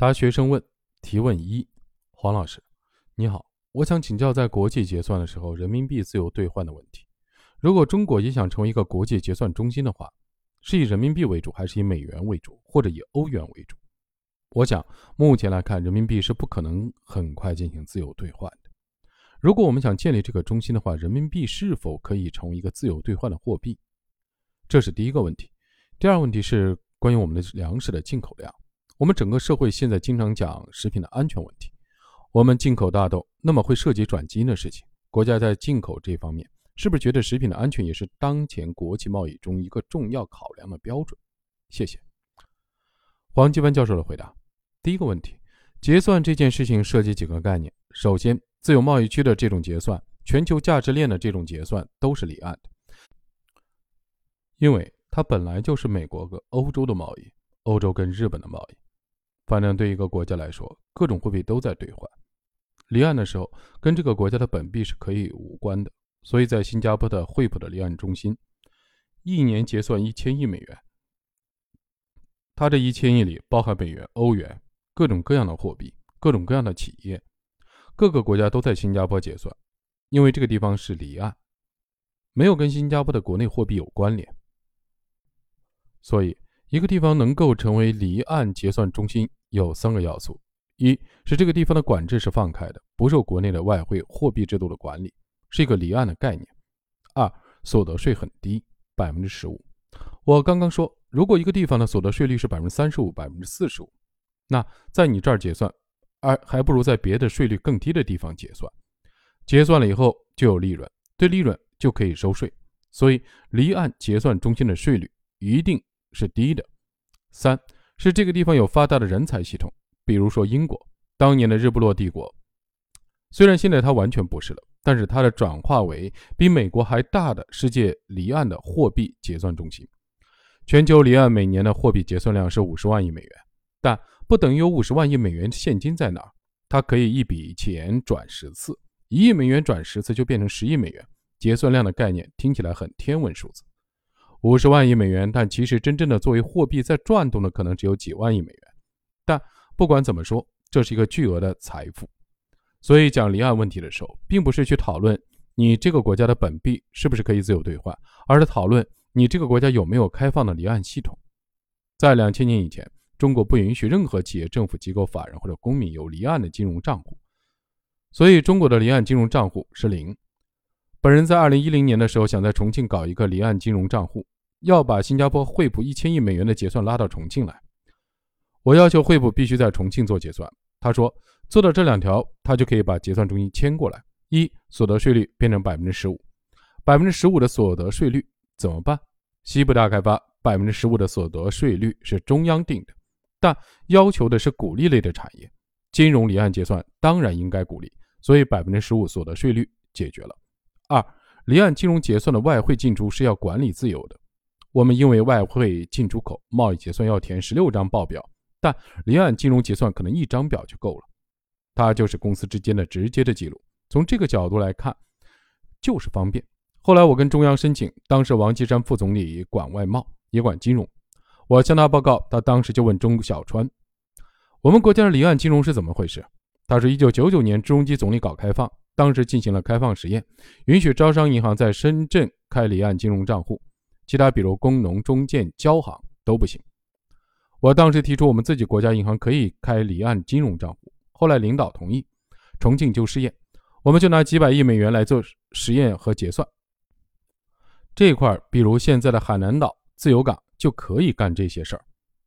答学生问提问一：黄老师，你好，我想请教在国际结算的时候，人民币自由兑换的问题。如果中国也想成为一个国际结算中心的话，是以人民币为主，还是以美元为主，或者以欧元为主？我想目前来看，人民币是不可能很快进行自由兑换的。如果我们想建立这个中心的话，人民币是否可以成为一个自由兑换的货币？这是第一个问题。第二个问题是关于我们的粮食的进口量。我们整个社会现在经常讲食品的安全问题。我们进口大豆，那么会涉及转基因的事情。国家在进口这方面，是不是觉得食品的安全也是当前国际贸易中一个重要考量的标准？谢谢。黄继文教授的回答：第一个问题，结算这件事情涉及几个概念。首先，自由贸易区的这种结算，全球价值链的这种结算都是离岸的，因为它本来就是美国和欧洲的贸易，欧洲跟日本的贸易。反正对一个国家来说，各种货币都在兑换。离岸的时候，跟这个国家的本币是可以无关的。所以在新加坡的惠普的离岸中心，一年结算一千亿美元。它这一千亿里包含美元、欧元，各种各样的货币，各种各样的企业，各个国家都在新加坡结算，因为这个地方是离岸，没有跟新加坡的国内货币有关联，所以一个地方能够成为离岸结算中心。有三个要素：一是这个地方的管制是放开的，不受国内的外汇货币制度的管理，是一个离岸的概念；二，所得税很低，百分之十五。我刚刚说，如果一个地方的所得税率是百分之三十五、百分之四十五，那在你这儿结算，而还不如在别的税率更低的地方结算。结算了以后就有利润，对利润就可以收税，所以离岸结算中心的税率一定是低的。三。是这个地方有发达的人才系统，比如说英国当年的日不落帝国，虽然现在它完全不是了，但是它的转化为比美国还大的世界离岸的货币结算中心。全球离岸每年的货币结算量是五十万亿美元，但不等于有五十万亿美元的现金在哪儿，它可以一笔钱转十次，一亿美元转十次就变成十亿美元。结算量的概念听起来很天文数字。五十万亿美元，但其实真正的作为货币在转动的可能只有几万亿美元。但不管怎么说，这是一个巨额的财富。所以讲离岸问题的时候，并不是去讨论你这个国家的本币是不是可以自由兑换，而是讨论你这个国家有没有开放的离岸系统。在两千年以前，中国不允许任何企业、政府机构、法人或者公民有离岸的金融账户，所以中国的离岸金融账户是零。本人在二零一零年的时候，想在重庆搞一个离岸金融账户，要把新加坡惠普一千亿美元的结算拉到重庆来。我要求惠普必须在重庆做结算。他说做到这两条，他就可以把结算中心迁过来。一，所得税率变成百分之十五，百分之十五的所得税率怎么办？西部大开发百分之十五的所得税率是中央定的，但要求的是鼓励类的产业，金融离岸结算当然应该鼓励，所以百分之十五所得税率解决了。二，离岸金融结算的外汇进出是要管理自由的。我们因为外汇进出口贸易结算要填十六张报表，但离岸金融结算可能一张表就够了。它就是公司之间的直接的记录。从这个角度来看，就是方便。后来我跟中央申请，当时王岐山副总理管外贸也管金融，我向他报告，他当时就问钟小川：“我们国家的离岸金融是怎么回事？”他说：“一九九九年，朱镕基总理搞开放。”当时进行了开放实验，允许招商银行在深圳开离岸金融账户，其他比如工农中建交行都不行。我当时提出我们自己国家银行可以开离岸金融账户，后来领导同意，重庆就试验，我们就拿几百亿美元来做实验和结算。这块比如现在的海南岛自由港就可以干这些事儿。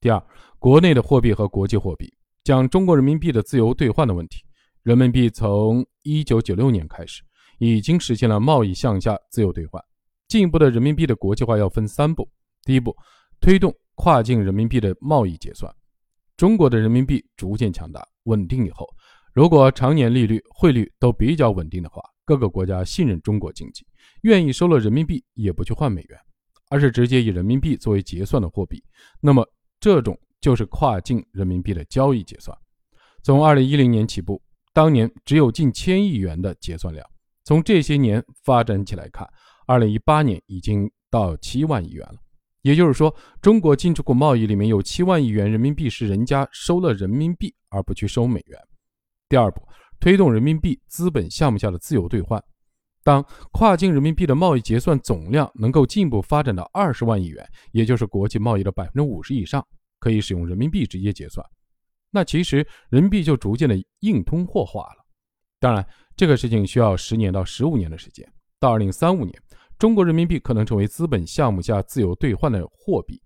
第二，国内的货币和国际货币，讲中国人民币的自由兑换的问题。人民币从一九九六年开始，已经实现了贸易向下自由兑换。进一步的人民币的国际化要分三步：第一步，推动跨境人民币的贸易结算。中国的人民币逐渐强大稳定以后，如果常年利率、汇率都比较稳定的话，各个国家信任中国经济，愿意收了人民币也不去换美元，而是直接以人民币作为结算的货币。那么，这种就是跨境人民币的交易结算。从二零一零年起步。当年只有近千亿元的结算量，从这些年发展起来看，二零一八年已经到七万亿元了。也就是说，中国进出口贸易里面有七万亿元人民币是人家收了人民币而不去收美元。第二步，推动人民币资本项目下的自由兑换。当跨境人民币的贸易结算总量能够进一步发展到二十万亿元，也就是国际贸易的百分之五十以上，可以使用人民币直接结算，那其实人民币就逐渐的硬通货化了。当然，这个事情需要十年到十五年的时间。到二零三五年，中国人民币可能成为资本项目下自由兑换的货币，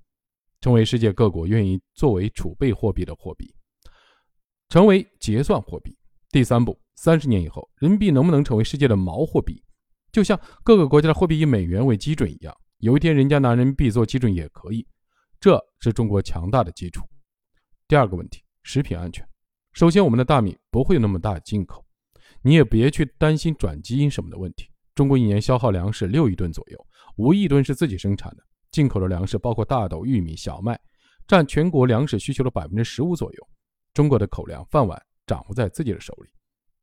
成为世界各国愿意作为储备货币的货币，成为结算货币。第三步，三十年以后，人民币能不能成为世界的锚货币？就像各个国家的货币以美元为基准一样，有一天人家拿人民币做基准也可以，这是中国强大的基础。第二个问题，食品安全。首先，我们的大米不会有那么大进口，你也别去担心转基因什么的问题。中国一年消耗粮食六亿吨左右，五亿吨是自己生产的，进口的粮食包括大豆、玉米、小麦，占全国粮食需求的百分之十五左右。中国的口粮饭碗掌握在自己的手里，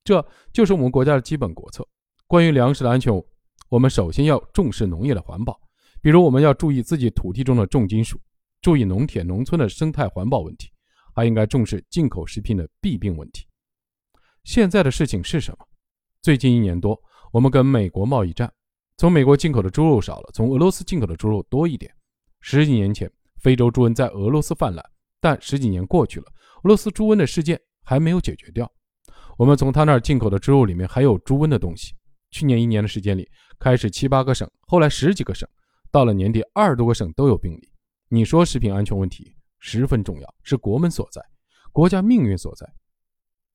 这就是我们国家的基本国策。关于粮食的安全，我们首先要重视农业的环保，比如我们要注意自己土地中的重金属，注意农田农村的生态环保问题，还应该重视进口食品的弊病问题。现在的事情是什么？最近一年多。我们跟美国贸易战，从美国进口的猪肉少了，从俄罗斯进口的猪肉多一点。十几年前，非洲猪瘟在俄罗斯泛滥，但十几年过去了，俄罗斯猪瘟的事件还没有解决掉。我们从他那儿进口的猪肉里面还有猪瘟的东西。去年一年的时间里，开始七八个省，后来十几个省，到了年底二十多个省都有病例。你说食品安全问题十分重要，是国门所在，国家命运所在。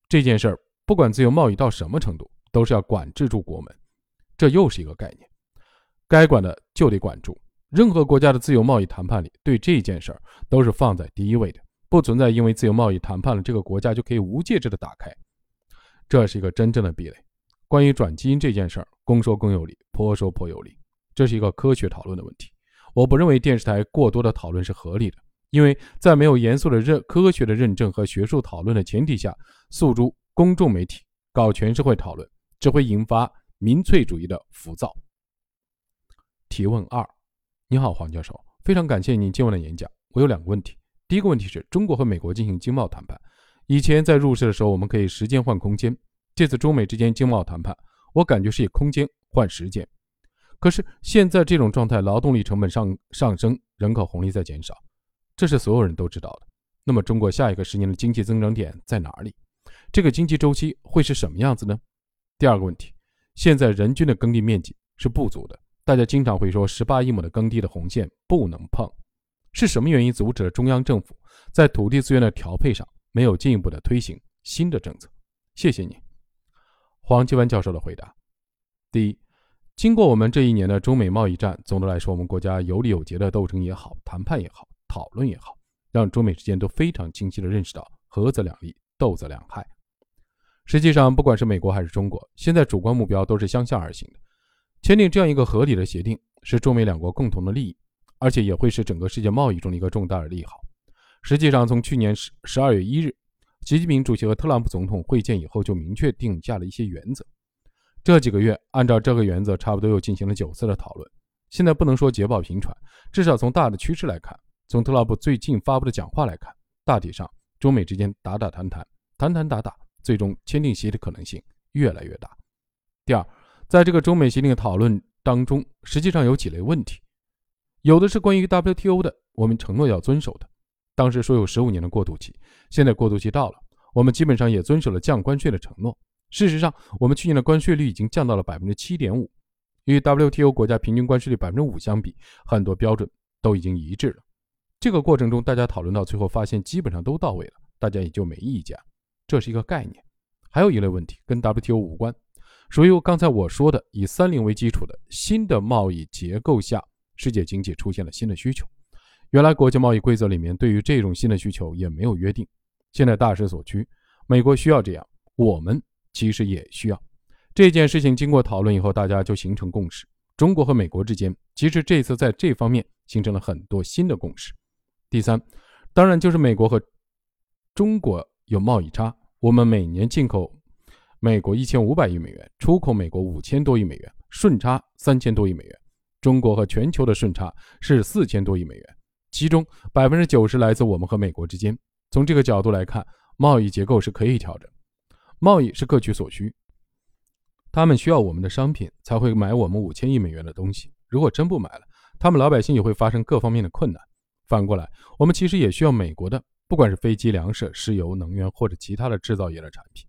这件事儿，不管自由贸易到什么程度。都是要管制住国门，这又是一个概念，该管的就得管住。任何国家的自由贸易谈判里，对这件事儿都是放在第一位的，不存在因为自由贸易谈判了，这个国家就可以无节制的打开，这是一个真正的壁垒。关于转基因这件事儿，公说公有理，婆说婆有理，这是一个科学讨论的问题。我不认为电视台过多的讨论是合理的，因为在没有严肃的认科学的认证和学术讨论的前提下，诉诸公众媒体搞全社会讨论。只会引发民粹主义的浮躁。提问二：你好，黄教授，非常感谢您今晚的演讲。我有两个问题。第一个问题是中国和美国进行经贸谈判，以前在入世的时候，我们可以时间换空间。这次中美之间经贸谈判，我感觉是以空间换时间。可是现在这种状态，劳动力成本上上升，人口红利在减少，这是所有人都知道的。那么中国下一个十年的经济增长点在哪里？这个经济周期会是什么样子呢？第二个问题，现在人均的耕地面积是不足的，大家经常会说十八亿亩的耕地的红线不能碰，是什么原因阻止了中央政府在土地资源的调配上没有进一步的推行新的政策？谢谢你，黄继文教授的回答。第一，经过我们这一年的中美贸易战，总的来说，我们国家有理有节的斗争也好，谈判也好，讨论也好，让中美之间都非常清晰的认识到合则两利，斗则两害。实际上，不管是美国还是中国，现在主观目标都是相向而行的。签订这样一个合理的协定，是中美两国共同的利益，而且也会是整个世界贸易中的一个重大的利好。实际上，从去年十十二月一日，习近平主席和特朗普总统会见以后，就明确定下了一些原则。这几个月，按照这个原则，差不多又进行了九次的讨论。现在不能说捷报频传，至少从大的趋势来看，从特朗普最近发布的讲话来看，大体上中美之间打打谈谈，谈谈打打。最终签订协议的可能性越来越大。第二，在这个中美协定的讨论当中，实际上有几类问题，有的是关于 WTO 的，我们承诺要遵守的。当时说有十五年的过渡期，现在过渡期到了，我们基本上也遵守了降关税的承诺。事实上，我们去年的关税率已经降到了百分之七点五，与 WTO 国家平均关税率百分之五相比，很多标准都已经一致了。这个过程中，大家讨论到最后，发现基本上都到位了，大家也就没意见。这是一个概念，还有一类问题跟 WTO 无关，属于刚才我说的以“三零”为基础的新的贸易结构下，世界经济出现了新的需求。原来国际贸易规则里面对于这种新的需求也没有约定，现在大势所趋，美国需要这样，我们其实也需要这件事情。经过讨论以后，大家就形成共识。中国和美国之间其实这次在这方面形成了很多新的共识。第三，当然就是美国和中国有贸易差。我们每年进口美国一千五百亿美元，出口美国五千多亿美元，顺差三千多亿美元。中国和全球的顺差是四千多亿美元，其中百分之九十来自我们和美国之间。从这个角度来看，贸易结构是可以调整，贸易是各取所需。他们需要我们的商品，才会买我们五千亿美元的东西。如果真不买了，他们老百姓也会发生各方面的困难。反过来，我们其实也需要美国的，不管是飞机、粮食、石油、能源或者其他的制造业的产品。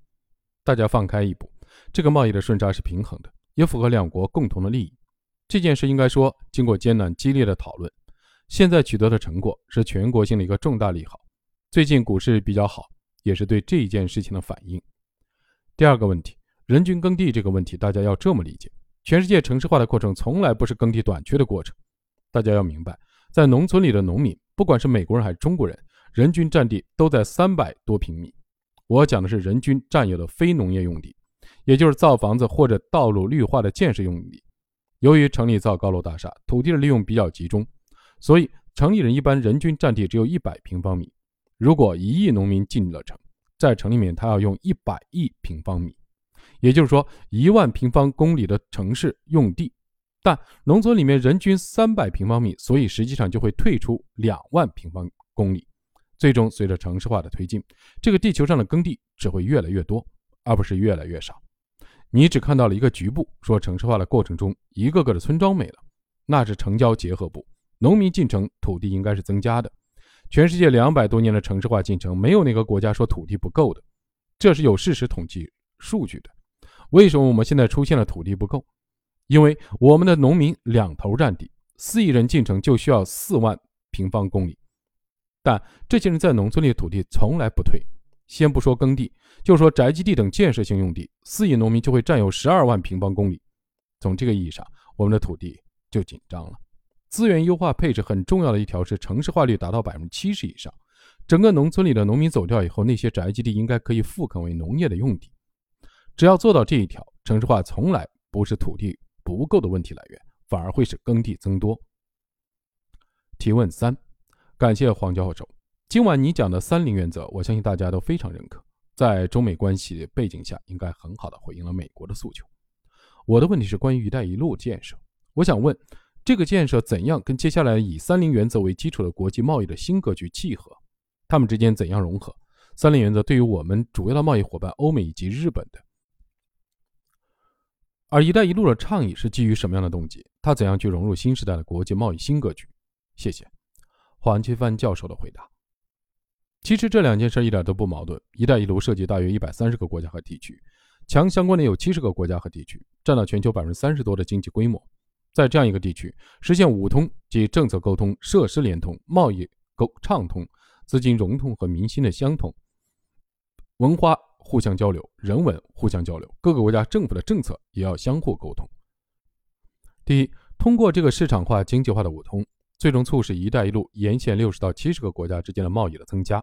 大家放开一步，这个贸易的顺差是平衡的，也符合两国共同的利益。这件事应该说，经过艰难激烈的讨论，现在取得的成果是全国性的一个重大利好。最近股市比较好，也是对这一件事情的反应。第二个问题，人均耕地这个问题，大家要这么理解：全世界城市化的过程从来不是耕地短缺的过程。大家要明白，在农村里的农民，不管是美国人还是中国人，人均占地都在三百多平米。我讲的是人均占有的非农业用地，也就是造房子或者道路绿化的建设用地。由于城里造高楼大厦，土地的利用比较集中，所以城里人一般人均占地只有一百平方米。如果一亿农民进了城，在城里面他要用一百亿平方米，也就是说一万平方公里的城市用地。但农村里面人均三百平方米，所以实际上就会退出两万平方公里。最终随着城市化的推进，这个地球上的耕地只会越来越多，而不是越来越少。你只看到了一个局部，说城市化的过程中，一个个的村庄没了，那是城郊结合部，农民进城，土地应该是增加的。全世界两百多年的城市化进程，没有哪个国家说土地不够的，这是有事实统计数据的。为什么我们现在出现了土地不够？因为我们的农民两头占地，四亿人进城就需要四万平方公里，但这些人在农村里的土地从来不退。先不说耕地，就说宅基地等建设性用地，四亿农民就会占有十二万平方公里。从这个意义上，我们的土地就紧张了。资源优化配置很重要的一条是城市化率达到百分之七十以上。整个农村里的农民走掉以后，那些宅基地应该可以复垦为农业的用地。只要做到这一条，城市化从来不是土地不够的问题来源，反而会使耕地增多。提问三，感谢黄教授。今晚你讲的“三零”原则，我相信大家都非常认可。在中美关系背景下，应该很好的回应了美国的诉求。我的问题是关于“一带一路”建设，我想问，这个建设怎样跟接下来以“三零”原则为基础的国际贸易的新格局契合？它们之间怎样融合？“三零”原则对于我们主要的贸易伙伴欧美以及日本的，而“一带一路”的倡议是基于什么样的动机？它怎样去融入新时代的国际贸易新格局？谢谢黄奇帆教授的回答。其实这两件事一点都不矛盾。“一带一路”涉及大约一百三十个国家和地区，强相关的有七十个国家和地区，占了全球百分之三十多的经济规模。在这样一个地区，实现五通即政策沟通、设施联通、贸易沟畅通、资金融通和民心的相通，文化互相交流、人文互相交流，各个国家政府的政策也要相互沟通。第一，通过这个市场化、经济化的五通，最终促使“一带一路”沿线六十到七十个国家之间的贸易的增加。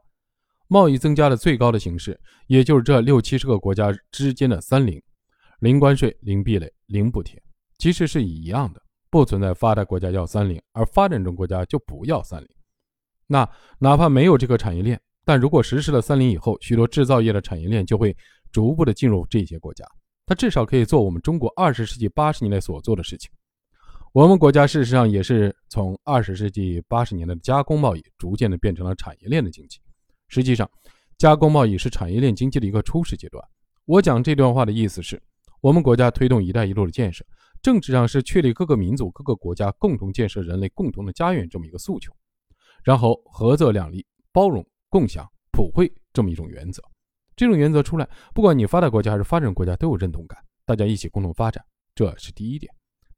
贸易增加的最高的形式，也就是这六七十个国家之间的“三零”：零关税、零壁垒、零补贴，其实是一样的，不存在发达国家要“三零”，而发展中国家就不要“三零”。那哪怕没有这个产业链，但如果实施了“三零”以后，许多制造业的产业链就会逐步的进入这些国家，它至少可以做我们中国二十世纪八十年代所做的事情。我们国家事实上也是从二十世纪八十年代的加工贸易，逐渐的变成了产业链的经济。实际上，加工贸易是产业链经济的一个初始阶段。我讲这段话的意思是，我们国家推动“一带一路”的建设，政治上是确立各个民族、各个国家共同建设人类共同的家园这么一个诉求，然后合作两利、包容、共享、普惠这么一种原则。这种原则出来，不管你发达国家还是发展国家都有认同感，大家一起共同发展，这是第一点。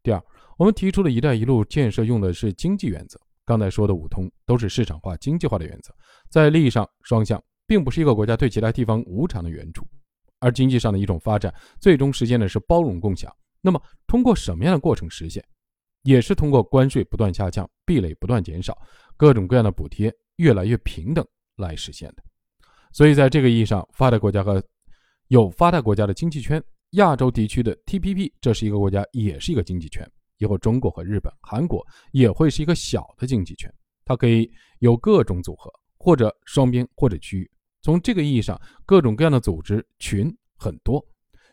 第二，我们提出的一带一路建设用的是经济原则。刚才说的五通都是市场化、经济化的原则，在利益上双向，并不是一个国家对其他地方无偿的援助，而经济上的一种发展，最终实现的是包容共享。那么，通过什么样的过程实现？也是通过关税不断下降、壁垒不断减少、各种各样的补贴越来越平等来实现的。所以，在这个意义上，发达国家和有发达国家的经济圈，亚洲地区的 TPP，这是一个国家，也是一个经济圈。以后，中国和日本、韩国也会是一个小的经济圈，它可以有各种组合，或者双边，或者区域。从这个意义上，各种各样的组织群很多，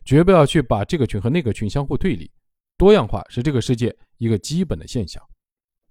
绝不要去把这个群和那个群相互对立。多样化是这个世界一个基本的现象。